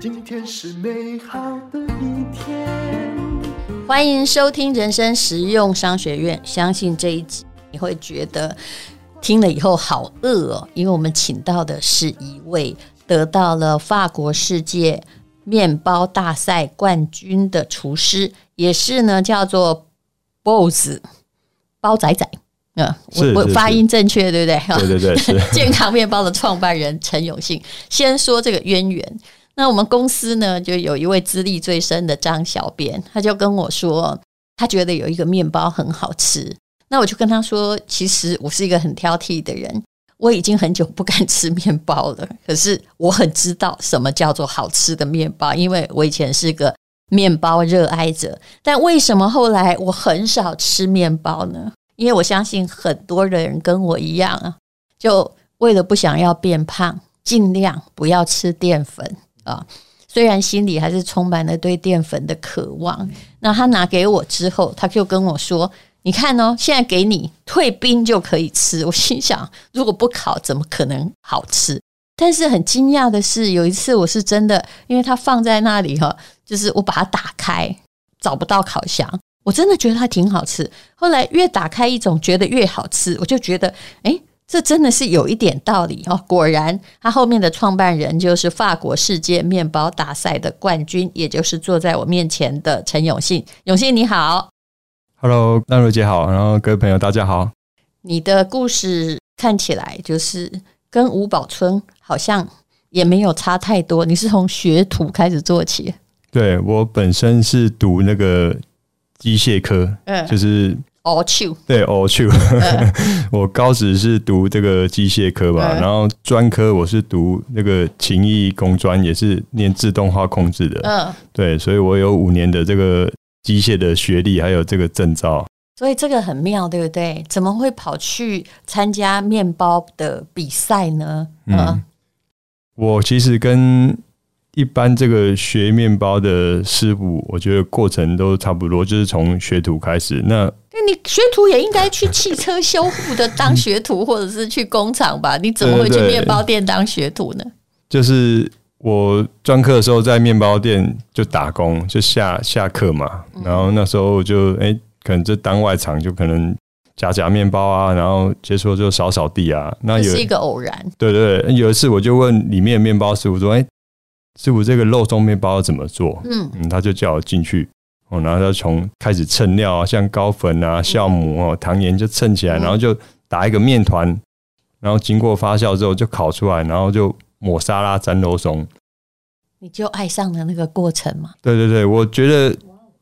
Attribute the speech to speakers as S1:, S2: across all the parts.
S1: 今天是美好的一天。
S2: 欢迎收听人生实用商学院。相信这一集你会觉得听了以后好饿哦，因为我们请到的是一位得到了法国世界面包大赛冠军的厨师，也是呢叫做 Boss 包仔仔。嗯，我我发音正确对不对？
S3: 对对对，是
S2: 健康面包的创办人陈永信。先说这个渊源。那我们公司呢，就有一位资历最深的张小编，他就跟我说，他觉得有一个面包很好吃。那我就跟他说，其实我是一个很挑剔的人，我已经很久不敢吃面包了。可是我很知道什么叫做好吃的面包，因为我以前是个面包热爱者。但为什么后来我很少吃面包呢？因为我相信很多人跟我一样啊，就为了不想要变胖，尽量不要吃淀粉。啊，虽然心里还是充满了对淀粉的渴望。那他拿给我之后，他就跟我说：“你看哦，现在给你退冰就可以吃。”我心想，如果不烤，怎么可能好吃？但是很惊讶的是，有一次我是真的，因为它放在那里哈，就是我把它打开，找不到烤箱，我真的觉得它挺好吃。后来越打开一种，觉得越好吃，我就觉得，诶。这真的是有一点道理哦！果然，他后面的创办人就是法国世界面包大赛的冠军，也就是坐在我面前的陈永信。永信你好
S3: ，Hello，淡如姐好，然后各位朋友大家好。
S2: 你的故事看起来就是跟吴宝春好像也没有差太多。你是从学徒开始做起？
S3: 对，我本身是读那个机械科，嗯，就是。
S2: 哦，去
S3: 对哦，去。我高职是读这个机械科吧，然后专科我是读那个勤益工专，也是念自动化控制的。嗯，对，所以我有五年的这个机械的学历，还有这个证照。
S2: 所以这个很妙，对不对？怎么会跑去参加面包的比赛呢？嗯，
S3: 我其实跟。一般这个学面包的师傅，我觉得过程都差不多，就是从学徒开始。那
S2: 那你学徒也应该去汽车修复的当学徒，或者是去工厂吧？你怎么会去面包店当学徒呢？
S3: 就是我专科的时候在面包店就打工，就下下课嘛。然后那时候就哎、欸，可能就当外场，就可能夹夹面包啊，然后接触就扫扫地啊。那有
S2: 是一个偶然。
S3: 对对對，有一次我就问里面的面包师傅说：“哎、欸。”师傅，这个肉松面包要怎么做？嗯嗯，他就叫我进去，哦，然后他从开始称料啊，像高粉啊、酵母哦、糖盐就称起来，然后就打一个面团，然后经过发酵之后就烤出来，然后就抹沙拉沾肉松。
S2: 你就爱上了那个过程嘛？
S3: 对对对，我觉得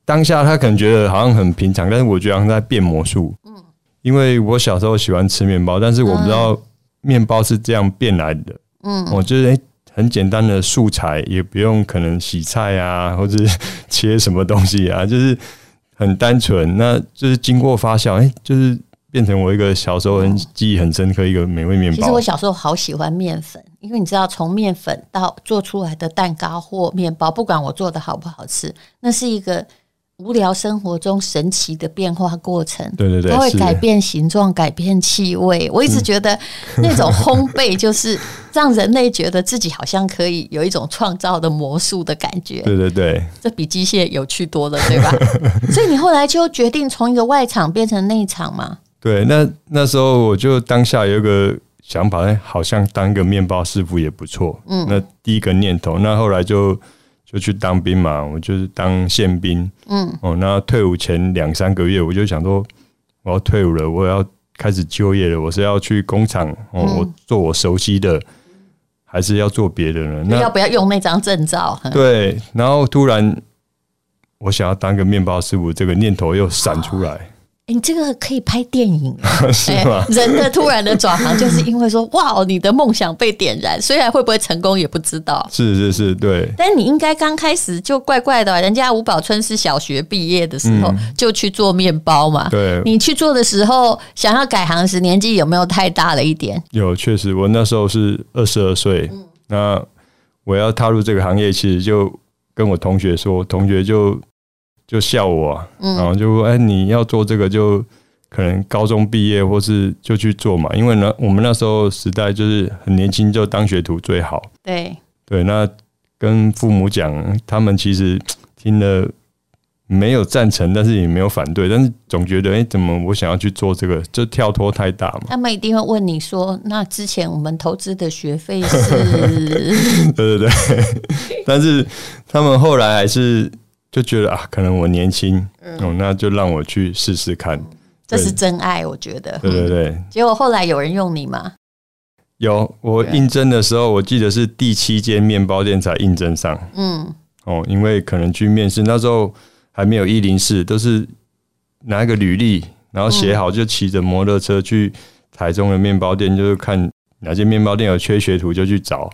S3: 当下他可能觉得好像很平常，但是我觉得好像在变魔术。嗯，因为我小时候喜欢吃面包，但是我不知道面包是这样变来的。嗯，我觉得。很简单的素材，也不用可能洗菜啊，或者切什么东西啊，就是很单纯。那就是经过发酵，哎、就是变成我一个小时候很记忆很深刻一个美味面包。
S2: 其实我小时候好喜欢面粉，因为你知道，从面粉到做出来的蛋糕或面包，不管我做的好不好吃，那是一个。无聊生活中神奇的变化过程，
S3: 对对对，
S2: 它会改变形状、改变气味。我一直觉得那种烘焙就是让人类觉得自己好像可以有一种创造的魔术的感觉。
S3: 对对对，
S2: 这比机械有趣多了，对吧？所以你后来就决定从一个外场变成内场嘛？
S3: 对，那那时候我就当下有一个想法，哎，好像当一个面包师傅也不错。嗯，那第一个念头，那后来就。就去当兵嘛，我就是当宪兵。嗯，哦，那退伍前两三个月，我就想说，我要退伍了，我要开始就业了。我是要去工厂，哦，我做我熟悉的，还是要做别的呢？那
S2: 要不要用那张证照？
S3: 对，然后突然我想要当个面包师傅，这个念头又闪出来。
S2: 你这个可以拍电影，
S3: 是吗？
S2: 人的突然的转行，就是因为说，哇，你的梦想被点燃，虽然会不会成功也不知道。
S3: 是是是，对。
S2: 但你应该刚开始就怪怪的，人家吴宝春是小学毕业的时候就去做面包嘛。
S3: 对。
S2: 你去做的时候，想要改行时，年纪有没有太大了一点？
S3: 有，确实，我那时候是二十二岁。那我要踏入这个行业，其实就跟我同学说，同学就。就笑我，然后就说：“哎，你要做这个就可能高中毕业或是就去做嘛，因为呢，我们那时候时代就是很年轻就当学徒最好。
S2: 对
S3: 对，那跟父母讲，他们其实听了。没有赞成，但是也没有反对，但是总觉得，哎、欸，怎么我想要去做这个，就跳脱太大嘛？
S2: 他们一定会问你说，那之前我们投资的学费是？
S3: 对 对对，但是他们后来还是就觉得啊，可能我年轻，嗯、哦，那就让我去试试看。
S2: 这是真爱，我觉得。
S3: 对对对。
S2: 结果后来有人用你吗？
S3: 有，我应征的时候，我记得是第七间面包店才应征上。嗯。哦，因为可能去面试那时候。还没有一零四，都是拿一个履历，然后写好就骑着摩托车去台中的面包店，就是看哪间面包店有缺学徒就去找。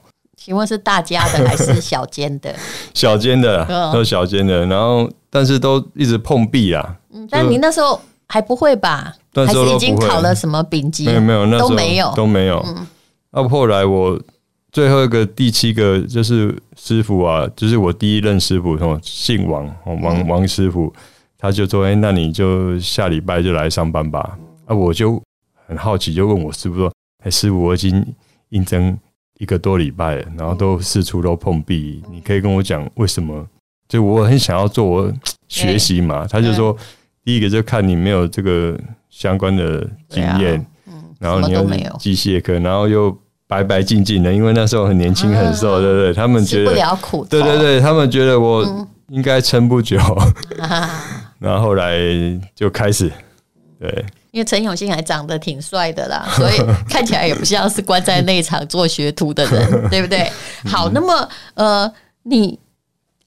S2: 请问是大家的还是小间的？
S3: 小间的，都是小间的。然后但是都一直碰壁啊。
S2: 嗯，但你那时候还不会吧？还是已经考了什么丙级？
S3: 没有没有，那时候
S2: 都没有
S3: 都没有。嗯，那后来我。最后一个第七个就是师傅啊，就是我第一任师傅，哦，姓王，王王师傅，他就说：“哎，那你就下礼拜就来上班吧。”啊，我就很好奇，就问我师傅说：“哎，师傅，我已经应征一个多礼拜了，然后都四处都碰壁，你可以跟我讲为什么？就我很想要做，我 学习嘛。”他就说：“第一个就看你没有这个相关的经验，然后你又机械科，然后又。”白白净净的，因为那时候很年轻很瘦，对不对？他们觉得
S2: 吃不了苦，
S3: 对对对，他们觉得我应该撑不久。然后后来就开始，对，
S2: 因为陈永信还长得挺帅的啦，所以 看起来也不像是关在内场做学徒的人，对不对？好，那么呃，你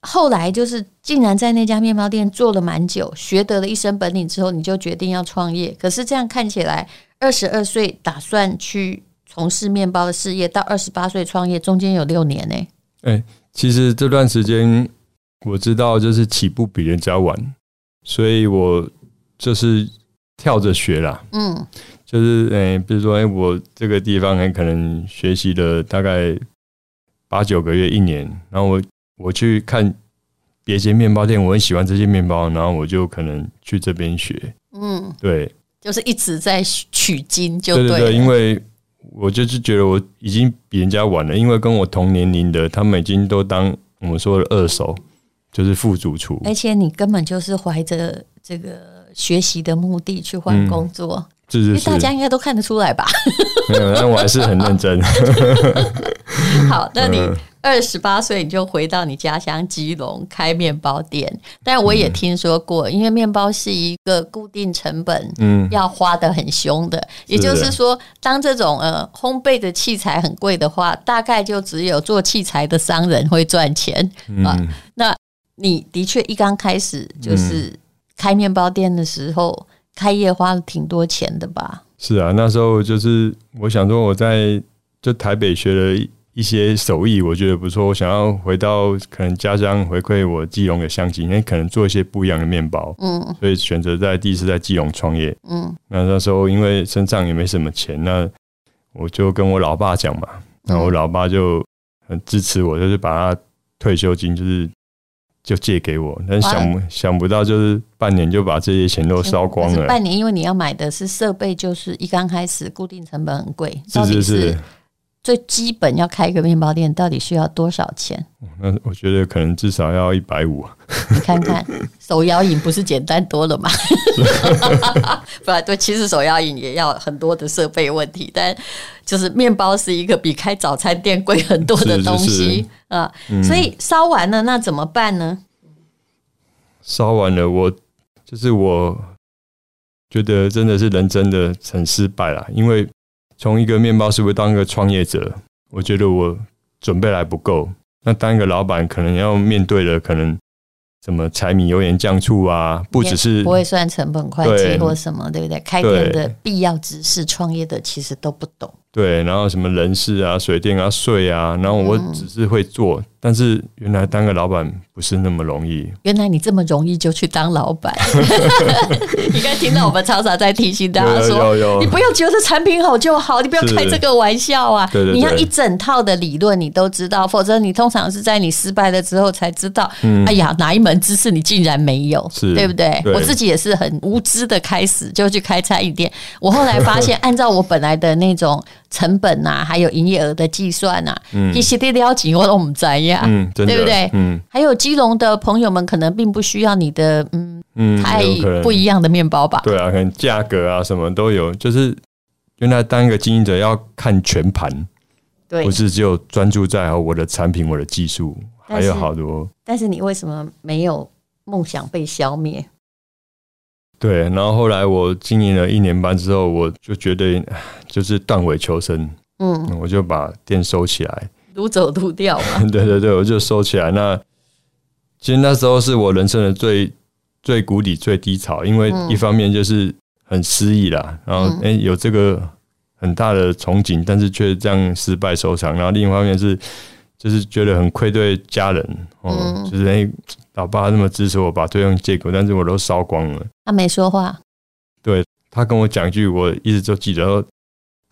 S2: 后来就是竟然在那家面包店做了蛮久，学得了一身本领之后，你就决定要创业。可是这样看起来，二十二岁打算去。从事面包的事业到二十八岁创业，中间有六年呢。
S3: 哎，其实这段时间我知道，就是起步比人家晚，所以我就是跳着学啦。嗯，就是哎，比如说哎，我这个地方很可能学习了大概八九个月、一年，然后我我去看别间面包店，我很喜欢这些面包，然后我就可能去这边学。嗯，对，
S2: 就是一直在取经，就对，
S3: 对对对，因为。我就是觉得我已经比人家晚了，因为跟我同年龄的，他们已经都当我们说的二手，就是副主厨。
S2: 而且你根本就是怀着这个学习的目的去换工作，
S3: 是是是，
S2: 因为大家应该都看得出来吧？
S3: 没有，但我还是很认真。
S2: 好，那你。二十八岁你就回到你家乡基隆开面包店，但我也听说过，因为面包是一个固定成本，嗯，要花的很凶的。也就是说，当这种呃烘焙的器材很贵的话，大概就只有做器材的商人会赚钱啊。那你的确一刚开始就是开面包店的时候，开业花了挺多钱的吧？
S3: 是啊，那时候就是我想说我在就台北学了。一些手艺我觉得不错，我想要回到可能家乡回馈我基隆的乡亲，因为可能做一些不一样的面包，嗯，所以选择在第一次在基隆创业，嗯，那那时候因为身上也没什么钱，那我就跟我老爸讲嘛，然后我老爸就很支持我，就是把他退休金就是就借给我，但想想不到就是半年就把这些钱都烧光了。
S2: 半年，因为你要买的是设备，就是一刚开始固定成本很贵，
S3: 是是是。
S2: 最基本要开一个面包店，到底需要多少钱？
S3: 那我觉得可能至少要一百五。
S2: 你看看手摇饮不是简单多了吗？不，对，其实手摇饮也要很多的设备问题，但就是面包是一个比开早餐店贵很多的东西啊。所以烧完了，那怎么办呢？
S3: 烧完了，我就是我觉得真的是人真的很失败了，因为。从一个面包师傅当一个创业者，我觉得我准备还不够。那当一个老板，可能要面对的可能什么柴米油盐酱醋啊，不只是
S2: 不会算成本会计或什么，对，不对？开店的必要知识，创业的其实都不懂。
S3: 对，然后什么人事啊、水电啊、税啊，然后我只是会做，但是原来当个老板不是那么容易。
S2: 原来你这么容易就去当老板？你刚才听到我们常常在提醒大家说，你不要觉得产品好就好，你不要开这个玩笑啊！你要一整套的理论你都知道，否则你通常是在你失败了之后才知道，嗯、哎呀，哪一门知识你竟然没有，对不对？对，我自己也是很无知的开始就去开餐饮店，我后来发现，按照我本来的那种。成本啊，还有营业额的计算啊，一些的了解我都不知呀，嗯，对不对？嗯，还有基隆的朋友们可能并不需要你的，嗯嗯，太不一样的面包吧？
S3: 对啊，可能价格啊什么都有，就是原来当一个经营者要看全盘，对，不是只有专注在我的产品、我的技术，还有好多。
S2: 但是你为什么没有梦想被消灭？
S3: 对，然后后来我经营了一年半之后，我就觉得就是断尾求生，嗯，我就把店收起来，
S2: 撸走撸掉嘛。
S3: 对对对，我就收起来。那其实那时候是我人生的最最谷底、最低潮，因为一方面就是很失意啦，然后哎有这个很大的憧憬，但是却这样失败收场。然后另一方面是就是觉得很愧对家人，嗯，就是哎。老爸那么支持我，把费用借给我，但是我都烧光了。
S2: 他没说话。
S3: 对，他跟我讲一句，我一直就记得：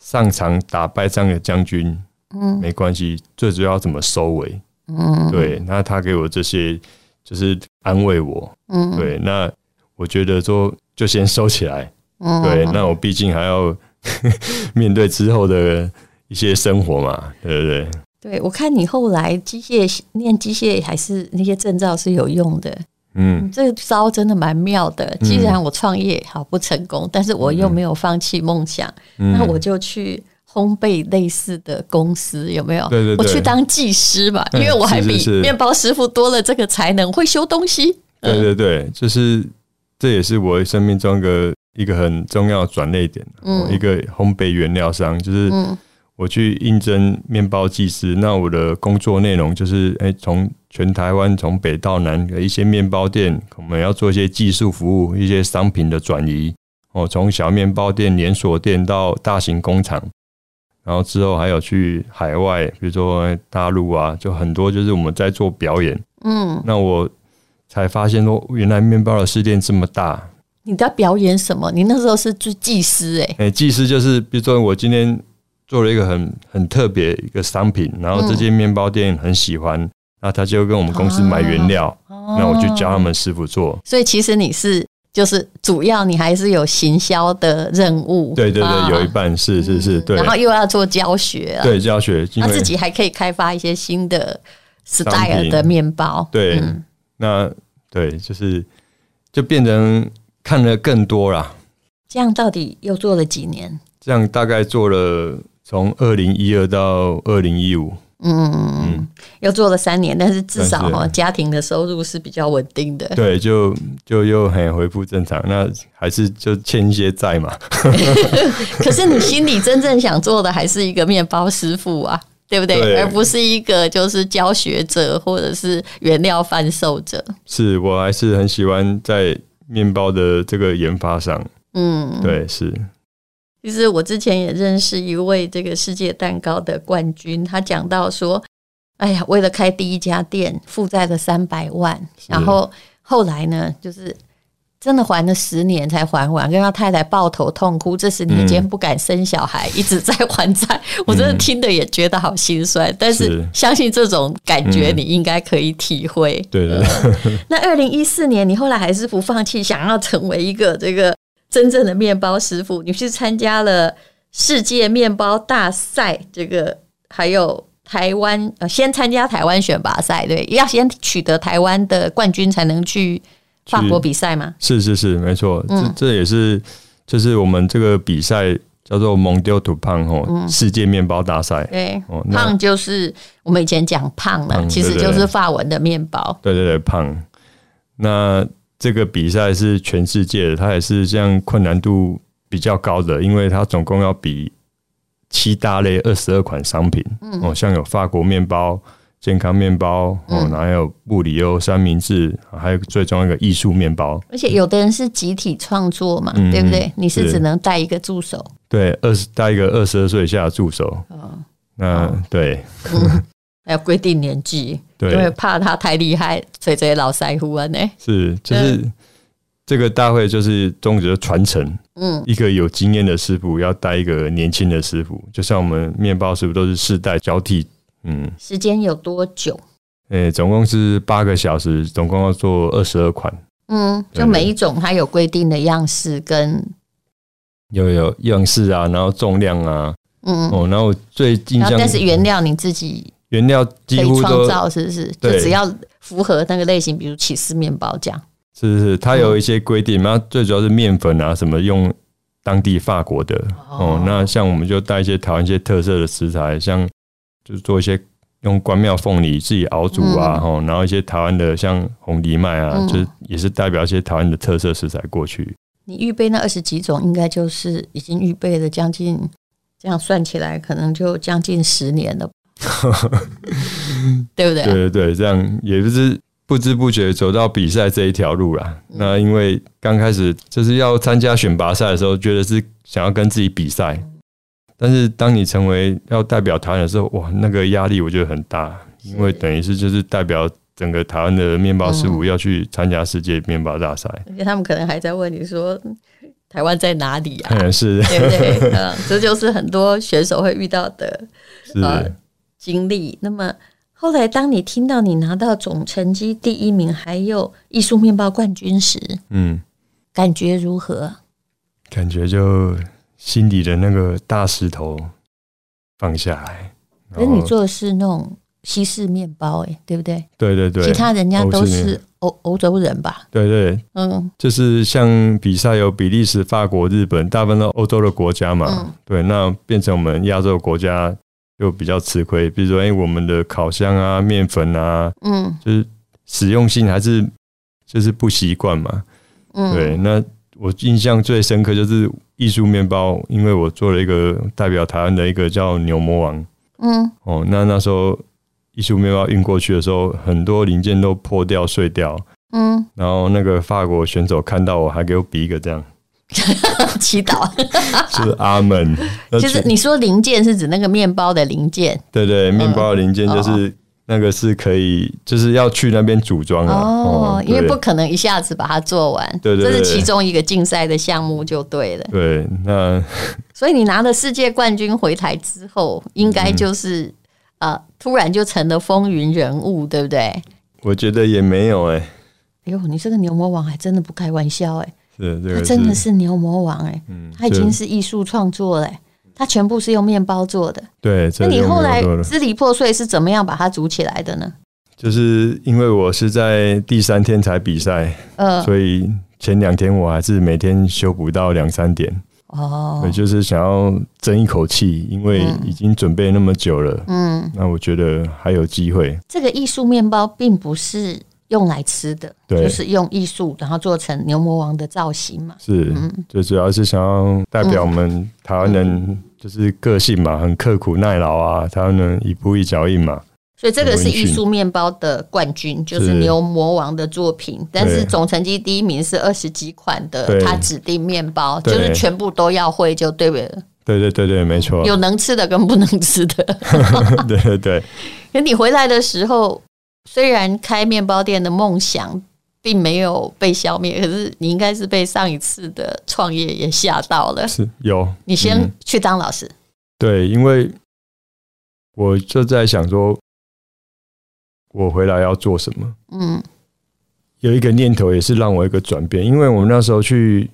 S3: 上场打败仗的将军，嗯，没关系，最主要怎么收尾。嗯，对。那他给我这些，就是安慰我。嗯，对。那我觉得说，就先收起来。嗯，对。那我毕竟还要 面对之后的一些生活嘛，对不对？
S2: 对，我看你后来机械念机械还是那些证照是有用的，嗯，这个招真的蛮妙的。既然我创业好不成功，但是我又没有放弃梦想，嗯，那我就去烘焙类似的公司，有没有？对对对，我去当技师吧，因为我还比面包师傅多了这个才能，会修东西。
S3: 对对对，就是这也是我生命中一个一个很重要的转捩点，嗯，一个烘焙原料商就是。嗯我去应征面包技师，那我的工作内容就是，哎，从全台湾从北到南的一些面包店，我们要做一些技术服务，一些商品的转移。哦，从小面包店、连锁店到大型工厂，然后之后还有去海外，比如说大陆啊，就很多就是我们在做表演。嗯，那我才发现说，原来面包的世界这么大。
S2: 你在表演什么？你那时候是做技师哎？
S3: 哎，技师就是，比如说我今天。做了一个很很特别一个商品，然后这间面包店很喜欢，嗯、那他就跟我们公司买原料，哦、那我就教他们师傅做。
S2: 所以其实你是就是主要你还是有行销的任务，
S3: 对对对，啊、有一半是是是，对。
S2: 然后又要做教学，
S3: 对教学，
S2: 他自己还可以开发一些新的 style 的面包，
S3: 对，嗯、那对就是就变成看了更多了。
S2: 这样到底又做了几年？
S3: 这样大概做了。从二零一二到二零一五，嗯
S2: 嗯，又做了三年，但是至少哈，家庭的收入是比较稳定的。
S3: 对，就就又很恢复正常。那还是就欠一些债嘛。
S2: 可是你心里真正想做的还是一个面包师傅啊，对不对？对，而不是一个就是教学者或者是原料贩售者。
S3: 是我还是很喜欢在面包的这个研发上。嗯，对，是。
S2: 其实我之前也认识一位这个世界蛋糕的冠军，他讲到说：“哎呀，为了开第一家店，负债了三百万，然后后来呢，就是真的还了十年才还完，跟他太太抱头痛哭，这十年间不敢生小孩，一直在还债。我真的听的也觉得好心酸，但是相信这种感觉你应该可以体会。
S3: 对对。
S2: 那二零一四年，你后来还是不放弃，想要成为一个这个。真正的面包师傅，你去参加了世界面包大赛，这个还有台湾呃，先参加台湾选拔赛，对，要先取得台湾的冠军才能去法国比赛吗？
S3: 是是是，没错，嗯、这这也是就是我们这个比赛叫做 Mondial du Pain 哦，世界面包大赛。
S2: 对，胖就是我们以前讲胖了，其实就是法文的面包。
S3: 对对对，胖。那这个比赛是全世界的，它也是这样困难度比较高的，因为它总共要比七大类二十二款商品，嗯、哦，像有法国面包、健康面包，哦，然后还有布里欧三明治，还有最重要一个艺术面包。
S2: 而且有的人是集体创作嘛，嗯、对不对？你是只能带一个助手，
S3: 对，二十带一个二十二岁以下的助手。哦，那对。嗯
S2: 还有规定年纪，
S3: 对，
S2: 因为怕他太厉害，所以这些老师傅啊呢，
S3: 是就是这个大会就是宗旨的传承。嗯，一个有经验的师傅要带一个年轻的师傅，就像我们面包师傅都是世代交替。嗯，
S2: 时间有多久？
S3: 诶、欸，总共是八个小时，总共要做二十二款。
S2: 嗯，就每一种它有规定的样式跟
S3: 有有样式啊，然后重量啊，嗯哦，然后最印象，
S2: 但是原料你自己
S3: 原料几乎都
S2: 创造，是不是？就只要符合那个类型，比如起司面包这样。
S3: 是是是，它有一些规定，那、嗯、最主要是面粉啊，什么用当地法国的哦，哦。那像我们就带一些台湾一些特色的食材，像就是做一些。用关庙凤梨自己熬煮啊，然后一些台湾的像红藜麦啊，嗯、就是也是代表一些台湾的特色食材过去。
S2: 你预备那二十几种，应该就是已经预备了将近，这样算起来可能就将近十年了，对不对？
S3: 对对对，这样也就是不知不觉走到比赛这一条路了。嗯、那因为刚开始就是要参加选拔赛的时候，觉得是想要跟自己比赛。但是当你成为要代表台湾的时候，哇，那个压力我觉得很大，因为等于是就是代表整个台湾的面包师傅要去参加世界面包大赛，
S2: 而且他们可能还在问你说台湾在哪里啊？
S3: 嗯，是，
S2: 对不对？嗯，这就是很多选手会遇到的呃经历。那么后来当你听到你拿到总成绩第一名，还有艺术面包冠军时，嗯，感觉如何？
S3: 感觉就。心底的那个大石头放下来，
S2: 可是你做的是那种西式面包，哎，对不对？
S3: 对对对，
S2: 其他人家都是欧欧洲人吧？
S3: 对对，嗯，就是像比赛有比利时、法国、日本，大部分都欧洲的国家嘛。嗯、对，那变成我们亚洲国家就比较吃亏。比如说，哎，我们的烤箱啊、面粉啊，嗯，就是使用性还是就是不习惯嘛。嗯，对，那我印象最深刻就是。艺术面包，因为我做了一个代表台湾的一个叫牛魔王，嗯，哦，那那时候艺术面包运过去的时候，很多零件都破掉碎掉，嗯，然后那个法国选手看到我还给我比一个这样
S2: 祈祷，
S3: 是阿门。
S2: 就是你说零件是指那个面包的零件，
S3: 对对，面包的零件就是。那个是可以，就是要去那边组装的
S2: 哦，因为不可能一下子把它做完，对对，这是其中一个竞赛的项目就对了。
S3: 对，那
S2: 所以你拿了世界冠军回台之后，应该就是呃，突然就成了风云人物，对不对？
S3: 我觉得也没有哎。
S2: 哎呦，你这个牛魔王还真的不开玩笑哎，
S3: 是这个
S2: 他真的是牛魔王哎，嗯，他已经是艺术创作了。他全部是用面包做的，
S3: 对。
S2: 那你后来支离破碎是怎么样把它组起来的呢？
S3: 就是因为我是在第三天才比赛，呃，所以前两天我还是每天修补到两三点。哦，也就是想要争一口气，因为已经准备那么久了。嗯，那我觉得还有机会。
S2: 这个艺术面包并不是用来吃的，对，就是用艺术然后做成牛魔王的造型嘛。
S3: 是，嗯，就主要是想要代表我们台湾人。就是个性嘛，很刻苦耐劳啊，他能一步一脚印嘛。
S2: 所以这个是艺术面包的冠军，就是牛魔王的作品。是，但是总成绩第一名是二十几款的他指定面包，就是全部都要会就对了。
S3: 对对对对，没错。
S2: 有能吃的跟不能吃的。
S3: 对 对对。
S2: 可 你回来的时候，虽然开面包店的梦想。并没有被消灭，可是你应该是被上一次的创业也吓到了。
S3: 是有，
S2: 你先去当老师。嗯。
S3: 对，因为我就在想说，我回来要做什么？嗯，有一个念头也是让我一个转变，因为我们那时候去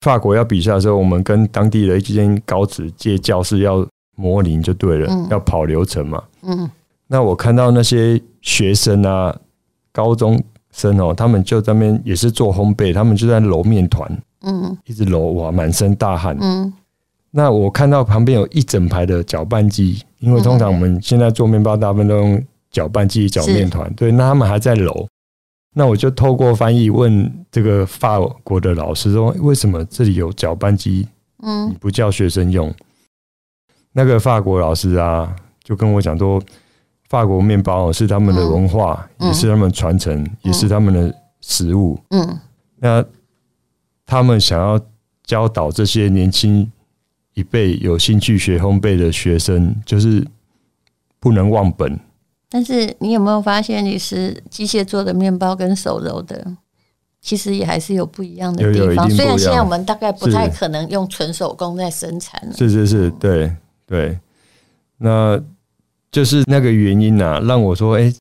S3: 法国要比赛的时候，我们跟当地的一间高职借教室要模拟就对了，嗯，要跑流程嘛。嗯，那我看到那些学生啊，高中。生哦，他们就在那边也是做烘焙，他们就在揉面团，嗯，一直揉哇，满身大汗，嗯。那我看到旁边有一整排的搅拌机，因为通常我们现在做面包大部分都用搅拌机搅面团，对。那他们还在揉，那我就透过翻译问这个法国的老师说，为什么这里有搅拌机？嗯，你不叫学生用？那个法国老师啊，就跟我讲说。法国面包是他们的文化，嗯、也是他们传承，嗯、也是他们的食物。嗯，那他们想要教导这些年轻一辈有兴趣学烘焙的学生，就是不能忘本。
S2: 但是你有没有发现，你是机械做的面包跟手揉的，其实也还是有不一样的地方。虽然现在我们大概不太可能用纯手工在生产。
S3: 是是是，对对。那就是那个原因啊，让我说，哎、欸，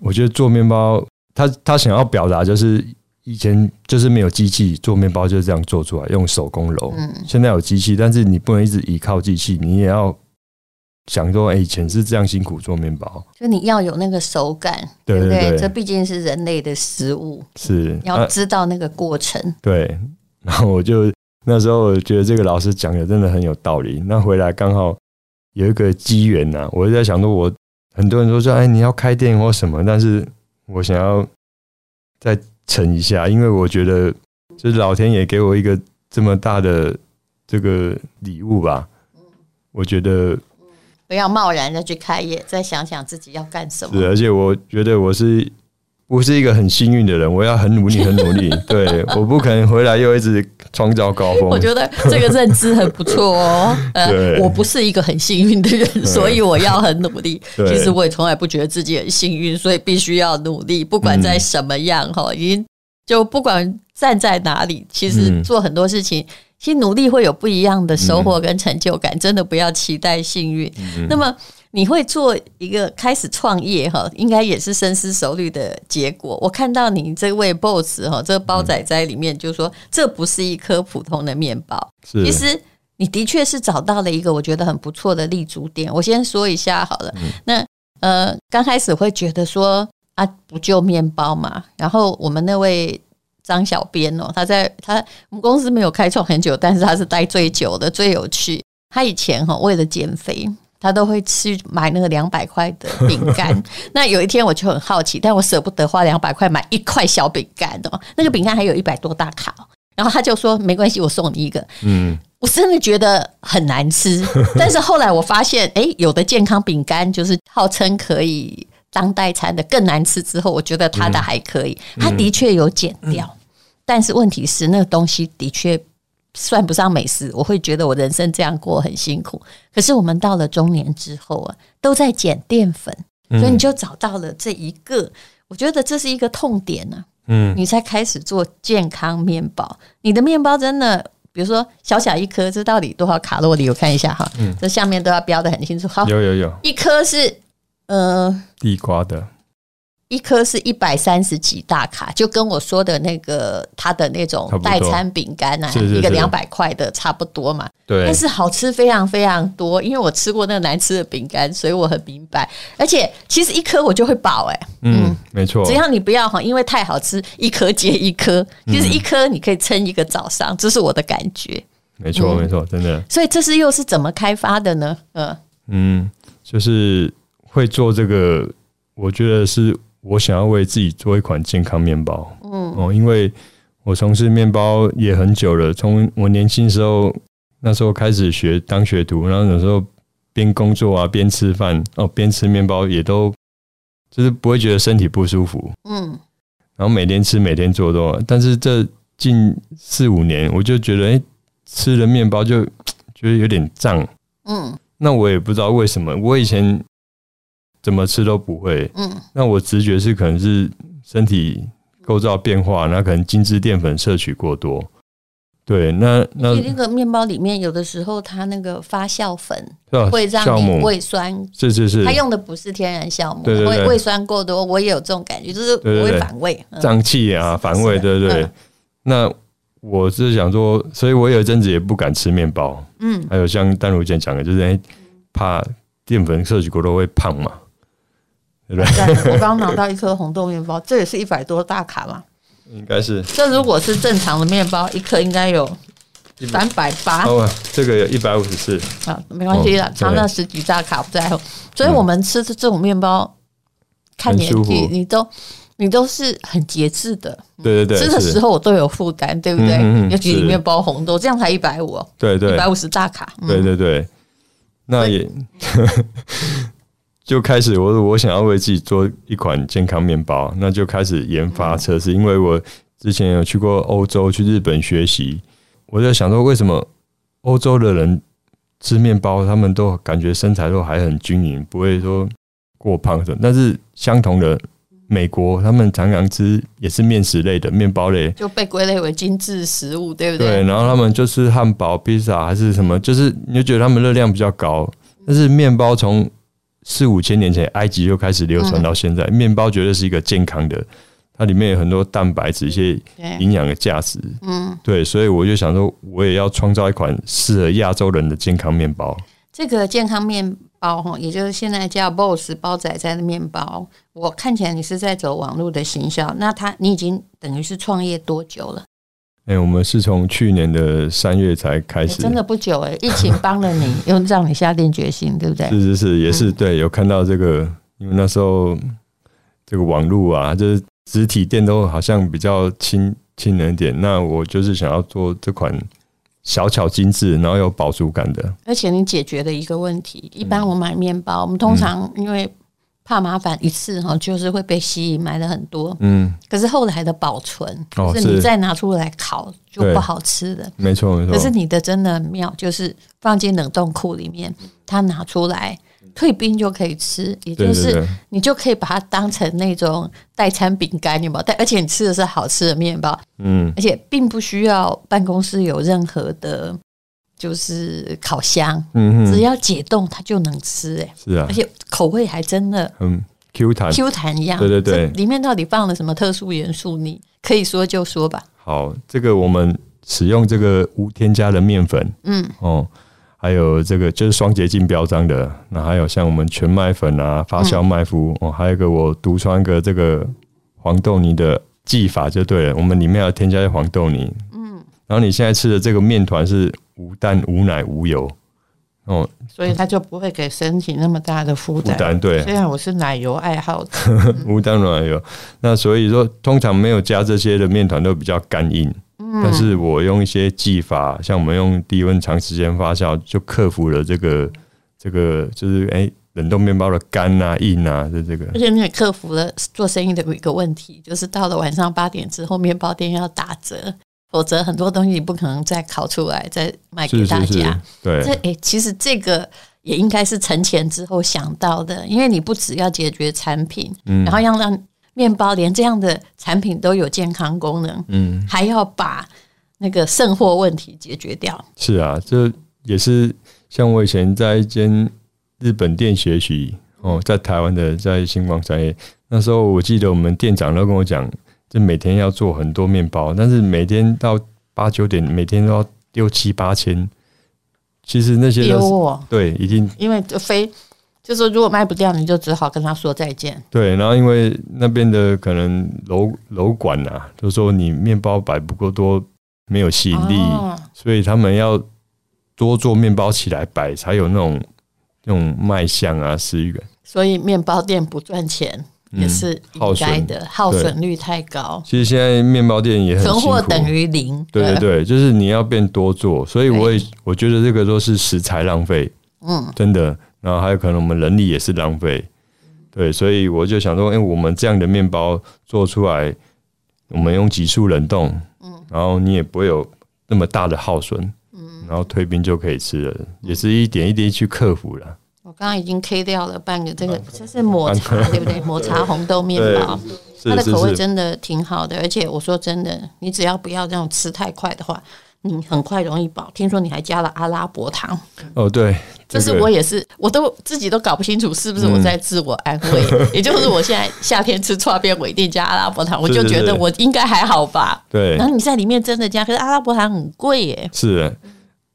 S3: 我觉得做面包，他他想要表达就是以前就是没有机器做面包，就是这样做出来，用手工揉。嗯。现在有机器，但是你不能一直依靠机器，你也要。想说，哎，以前是这样辛苦做面包，
S2: 就你要有那个手感，对不对？这毕竟是人类的食物，
S3: 是
S2: 要知道那个过程。
S3: 啊、对，然后我就那时候我觉得这个老师讲的真的很有道理。那回来刚好有一个机缘呐，我就在想说，我很多人都说，哎，你要开店或什么，但是我想要再沉一下，因为我觉得就是老天爷给我一个这么大的这个礼物吧，我觉得。
S2: 不要贸然的去开业，再想想自己要干什么。
S3: 是，而且我觉得我是不是一个很幸运的人？我要很努力，很努力。对，我不可能回来又一直创造高峰。
S2: 我觉得这个认知很不错哦。呃，我不是一个很幸运的人，所以我要很努力。其实我也从来不觉得自己很幸运，所以必须要努力，不管在什么样哈，已经就不管站在哪里，其实做很多事情。其实努力会有不一样的收获跟成就感，真的不要期待幸运。那么你会做一个开始创业哈，应该也是深思熟虑的结果。我看到你这位 boss 哈，这个包仔仔里面就说，这不是一颗普通的面包。其实你的确是找到了一个我觉得很不错的立足点。我先说一下好了。那呃，刚开始会觉得说啊，不就面包嘛。然后我们那位。张小编哦，他在他我们公司没有开创很久，但是他是待最久的，最有趣。他以前哈为了减肥，他都会去买那个两百块的饼干。那有一天我就很好奇，但我舍不得花两百块买一块小饼干哦。那个饼干还有一百多大卡，然后他就说没关系，我送你一个。嗯，我真的觉得很难吃，但是后来我发现，哎，有的健康饼干就是号称可以当代餐的更难吃。之后我觉得他的还可以，他的确有减掉。但是问题是，那个东西的确算不上美食。我会觉得我人生这样过很辛苦。可是我们到了中年之后啊，都在减淀粉，所以你就找到了这一个。我觉得这是一个痛点呢。嗯，你才开始做健康面包。你的面包真的，比如说小小一颗，这到底多少卡路里？我看一下哈，这下面都要标的很清楚。好，
S3: 有有有，
S2: 一颗是呃
S3: 地瓜的。
S2: 一颗是一百三十几大卡，就跟我说的那个他的那种代餐饼干啊，一个两百块的差不多嘛。对，但是好吃非常非常多，因为我吃过那个难吃的饼干，所以我很明白。而且其实一颗我就会饱哎、欸，
S3: 嗯，没错，
S2: 只要你不要哈，因为太好吃，一颗接一颗，就是一颗你可以撑一个早上，这是我的感觉。
S3: 没错，没错，真的。
S2: 所以这是又是怎么开发的呢？嗯
S3: 嗯，就是会做这个，我觉得是。我想要为自己做一款健康面包，嗯，哦，因为我从事面包也很久了，从我年轻时候那时候开始学当学徒，然后有时候边工作啊边吃饭哦，边吃面包也都就是不会觉得身体不舒服，嗯，然后每天吃每天做都，但是这近四五年我就觉得，哎，吃了面包就觉得有点胀，嗯，那我也不知道为什么，我以前。怎么吃都不会，嗯，那我直觉是可能是身体构造变化，那可能精致淀粉摄取过多，对，那那
S2: 那个面包里面有的时候它那个发酵粉会让你胃酸，
S3: 是是是，
S2: 它用的不是天然酵母，会胃酸过多，我也有这种感觉，就是我会反胃，
S3: 胀气啊，反胃，对对对。那我是想说，所以我有一阵子也不敢吃面包，嗯，还有像丹如姐讲的，就是怕淀粉摄取过多会胖嘛。对
S2: 我刚拿到一颗红豆面包，这也是一百多大卡嘛？
S3: 应该是。
S2: 这如果是正常的面包，一颗应该有三百八。
S3: 哦，这个有一百五十四。
S2: 啊，没关系了，差那十几大卡不在乎。所以我们吃的这种面包，看年纪你都你都是很节制的。
S3: 对对对，
S2: 吃的时候我都有负担，对不对？尤其里面包红豆，这样才一百五。
S3: 对对，
S2: 一百五十大卡。
S3: 对对对，那也。就开始我我想要为自己做一款健康面包，那就开始研发测试。因为我之前有去过欧洲，去日本学习，我在想说，为什么欧洲的人吃面包，他们都感觉身材都还很均匀，不会说过胖的，但是相同的。美国他们常常吃也是面食类的面包类，
S2: 就被归类为精致食物，对不对？
S3: 对，然后他们就是汉堡、披萨还是什么，就是你就觉得他们热量比较高。但是面包从四五千年前埃及就开始流传到现在，嗯、面包绝对是一个健康的，它里面有很多蛋白质、一些营养的价值。嗯，对，所以我就想说，我也要创造一款适合亚洲人的健康面包。
S2: 这个健康面包哈，也就是现在叫 BOSS 包仔仔的面包。我看起来你是在走网络的行销，那他你已经等于是创业多久了？
S3: 哎、欸，我们是从去年的三月才开始，欸、真
S2: 的不久哎、欸。疫情帮了你，又让你下定决心，对不对？
S3: 是是是，也是对。有看到这个，因为那时候这个网络啊，就是实体店都好像比较亲亲人一点。那我就是想要做这款。小巧精致，然后有饱足感的，
S2: 而且你解决了一个问题。一般我买面包，嗯、我们通常因为怕麻烦，一次哈就是会被吸引买了很多。嗯，可是后来的保存，哦、就是你再拿出来烤就不好吃了。
S3: 没错没错。
S2: 可是你的真的很妙，就是放进冷冻库里面，它拿出来。退冰就可以吃，也就是你就可以把它当成那种代餐饼干，有没有？但而且你吃的是好吃的面包，嗯，而且并不需要办公室有任何的，就是烤箱，嗯，只要解冻它就能吃，哎，
S3: 是啊，
S2: 而且口味还真的
S3: 很 Q 弹
S2: ，Q 弹一样，
S3: 对对对，
S2: 里面到底放了什么特殊元素？你可以说就说吧。
S3: 好，这个我们使用这个无添加的面粉，嗯，哦。还有这个就是双洁净标章的，那还有像我们全麦粉啊、发酵麦麸哦，还有一个我独创个这个黄豆泥的技法就对了，我们里面要添加黄豆泥，嗯，然后你现在吃的这个面团是无蛋、无奶、无油哦，
S2: 所以它就不会给身体那么大的负担。
S3: 对，
S2: 虽然我是奶油爱好者，
S3: 无蛋奶油，那所以说通常没有加这些的面团都比较干硬。嗯但是我用一些技法，像我们用低温长时间发酵，就克服了这个这个就是哎、欸、冷冻面包的干啊硬啊的这个。
S2: 而且你也克服了做生意的一个问题，就是到了晚上八点之后，面包店要打折，否则很多东西不可能再烤出来再卖给大家。是是是对，这哎、欸、其实这个也应该是成钱之后想到的，因为你不只要解决产品，嗯，然后要让。面包连这样的产品都有健康功能，嗯，还要把那个剩货问题解决掉。
S3: 是啊，这也是像我以前在一间日本店学习哦，在台湾的在星光三越那时候，我记得我们店长都跟我讲，就每天要做很多面包，但是每天到八九点，每天都要六七八千。其实那些都对，已经
S2: 因为就非。就是如果卖不掉，你就只好跟他说再见。
S3: 对，然后因为那边的可能楼楼管啊，就说你面包摆不够多，没有吸引力，哦、所以他们要多做面包起来摆，才有那种那种卖相啊，食欲感。
S2: 所以面包店不赚钱也是应该的，耗损率太高。
S3: 其实现在面包店也很
S2: 存货等于零。
S3: 对对对，就是你要变多做，所以我也我觉得这个都是食材浪费。嗯，真的。然后还有可能我们人力也是浪费，对，所以我就想说，哎，我们这样的面包做出来，我们用急速冷冻，嗯，然后你也不会有那么大的耗损，嗯，然后退冰就可以吃了，也是一点一滴去克服了。
S2: 我刚刚已经 K 掉了半个，这个这是抹茶，对不对？抹茶红豆面包，它的口味真的挺好的，而且我说真的，你只要不要这种吃太快的话。你很快容易饱，听说你还加了阿拉伯糖。
S3: 哦，对，
S2: 这是我也是，我都自己都搞不清楚是不是我在自我安慰。嗯、也就是我现在夏天吃串边，我一定加阿拉伯糖，我就觉得我应该还好吧。
S3: 对，
S2: 然后你在里面真的加，可是阿拉伯糖很贵耶。
S3: 是，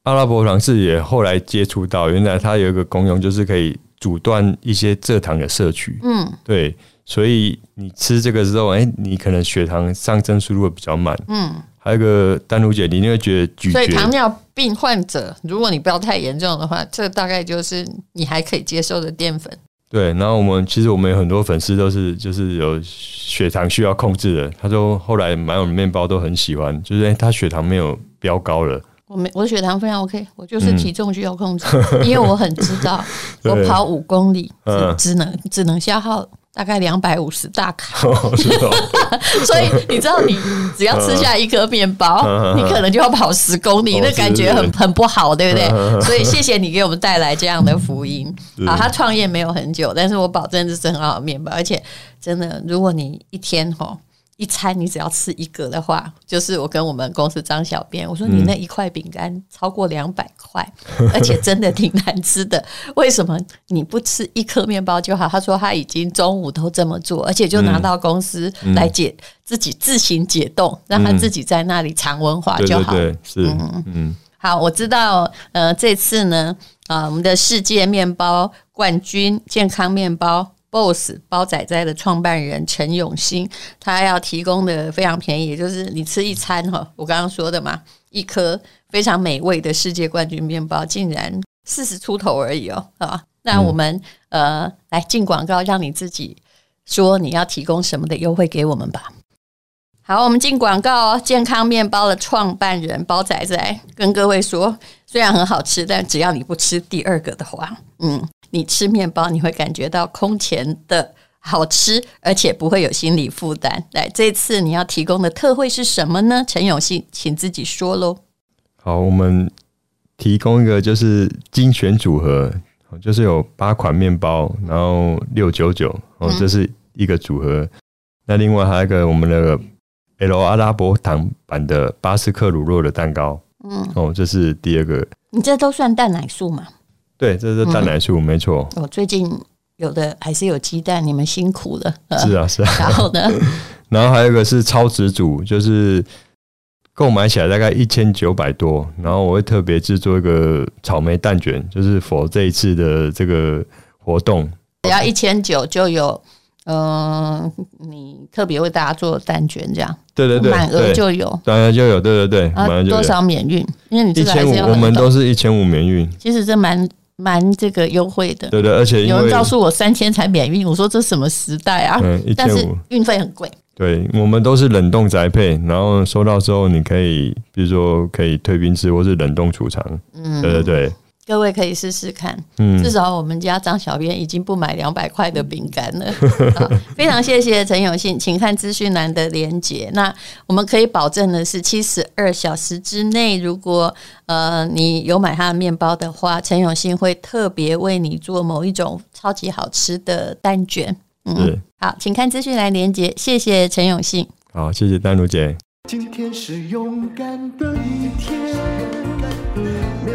S3: 阿拉伯糖是也后来接触到，原来它有一个功用，就是可以阻断一些蔗糖的摄取。嗯，对，所以你吃这个之后，哎，你可能血糖上升速度会比较慢。嗯。还有一个丹如姐，你会觉得咀嚼。
S2: 所以糖尿病患者，如果你不要太严重的话，这大概就是你还可以接受的淀粉。
S3: 对，然后我们其实我们有很多粉丝都是就是有血糖需要控制的，他说后来买我们面包都很喜欢，就是他血糖没有飙高了。
S2: 我没我的血糖非常 OK，我就是体重需要控制，嗯、因为我很知道 我跑五公里只能只能消耗大概两百五十大卡，所以你知道，你只要吃下一颗面包，
S3: 嗯
S2: 你可能就要跑十公里，
S3: 哦
S2: 那感觉很很不好，对不对
S3: 嗯？
S2: 所以谢谢你给我们带来这样的福音。
S3: 是
S2: 好，他创业没有很久，但是我保证这是很好的面包，而且真的，如果你一天吼。一餐你只要吃一个的话，就是我跟我们公司张小编我说，你那一块饼干超过两百块，嗯、而且真的挺难吃的。为什么你不吃一颗面包就好？他说他已经中午都这么做，而且就拿到公司来解、嗯、自己自行解冻，让他自己在那里尝文化就好。
S3: 对对对，是嗯嗯。
S2: 好，我知道呃，这次呢啊、呃，我们的世界面包冠军健康面包。Boss 包仔仔的创办人陈永兴，他要提供的非常便宜，就是你吃一餐哈，我刚刚说的嘛，一颗非常美味的世界冠军面包，竟然四十出头而已哦啊！那我们、嗯、呃来进广告，让你自己说你要提供什么的优惠给我们吧。好，我们进广告哦。健康面包的创办人包仔仔跟各位说，虽然很好吃，但只要你不吃第二个的话，嗯。你吃面包，你会感觉到空前的好吃，而且不会有心理负担。来，这次你要提供的特惠是什么呢？陈永信，请自己说喽。
S3: 好，我们提供一个就是精选组合，就是有八款面包，然后六九九哦，这是一个组合。嗯、那另外还有一个我们的 L 阿拉伯糖版的巴斯克乳酪的蛋糕，嗯，哦，这是第二个。
S2: 你这都算蛋奶素吗？
S3: 对，这是蛋奶素，嗯、没错。
S2: 我最近有的还是有鸡蛋，你们辛苦了。
S3: 是啊，是啊。
S2: 然后呢？
S3: 然后还有一个是超值组，就是购买起来大概一千九百多。然后我会特别制作一个草莓蛋卷，就是 for 这一次的这个活动。
S2: 只要一千九就有，嗯、呃，你特别为大家做蛋卷，这样。
S3: 对对对，
S2: 满额就有，
S3: 满额就有，对对对，满额就有。
S2: 多少免运？因为你一
S3: 千五，我们都是一千五免运。
S2: 其实这蛮。蛮这个优惠的，
S3: 对对，而且
S2: 有人告诉我三千才免运，我说这什么时代啊？
S3: 嗯，
S2: 但是运费很贵。
S3: 对，我们都是冷冻宅配，然后收到之后你可以，比如说可以退冰吃，或是冷冻储藏。嗯，对对对。
S2: 各位可以试试看，嗯，至少我们家张小编已经不买两百块的饼干了。好，非常谢谢陈永信，请看资讯栏的连结。那我们可以保证的是，七十二小时之内，如果呃你有买他的面包的话，陈永信会特别为你做某一种超级好吃的蛋卷。嗯，好，请看资讯栏连结。谢谢陈永信。
S3: 好，谢谢丹如姐。
S1: 今天是勇敢的一天，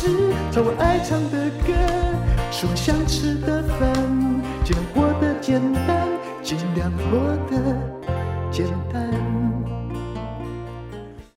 S1: 事，唱我爱唱的歌，吃我想吃的饭。尽量过得简单，尽量过得简单。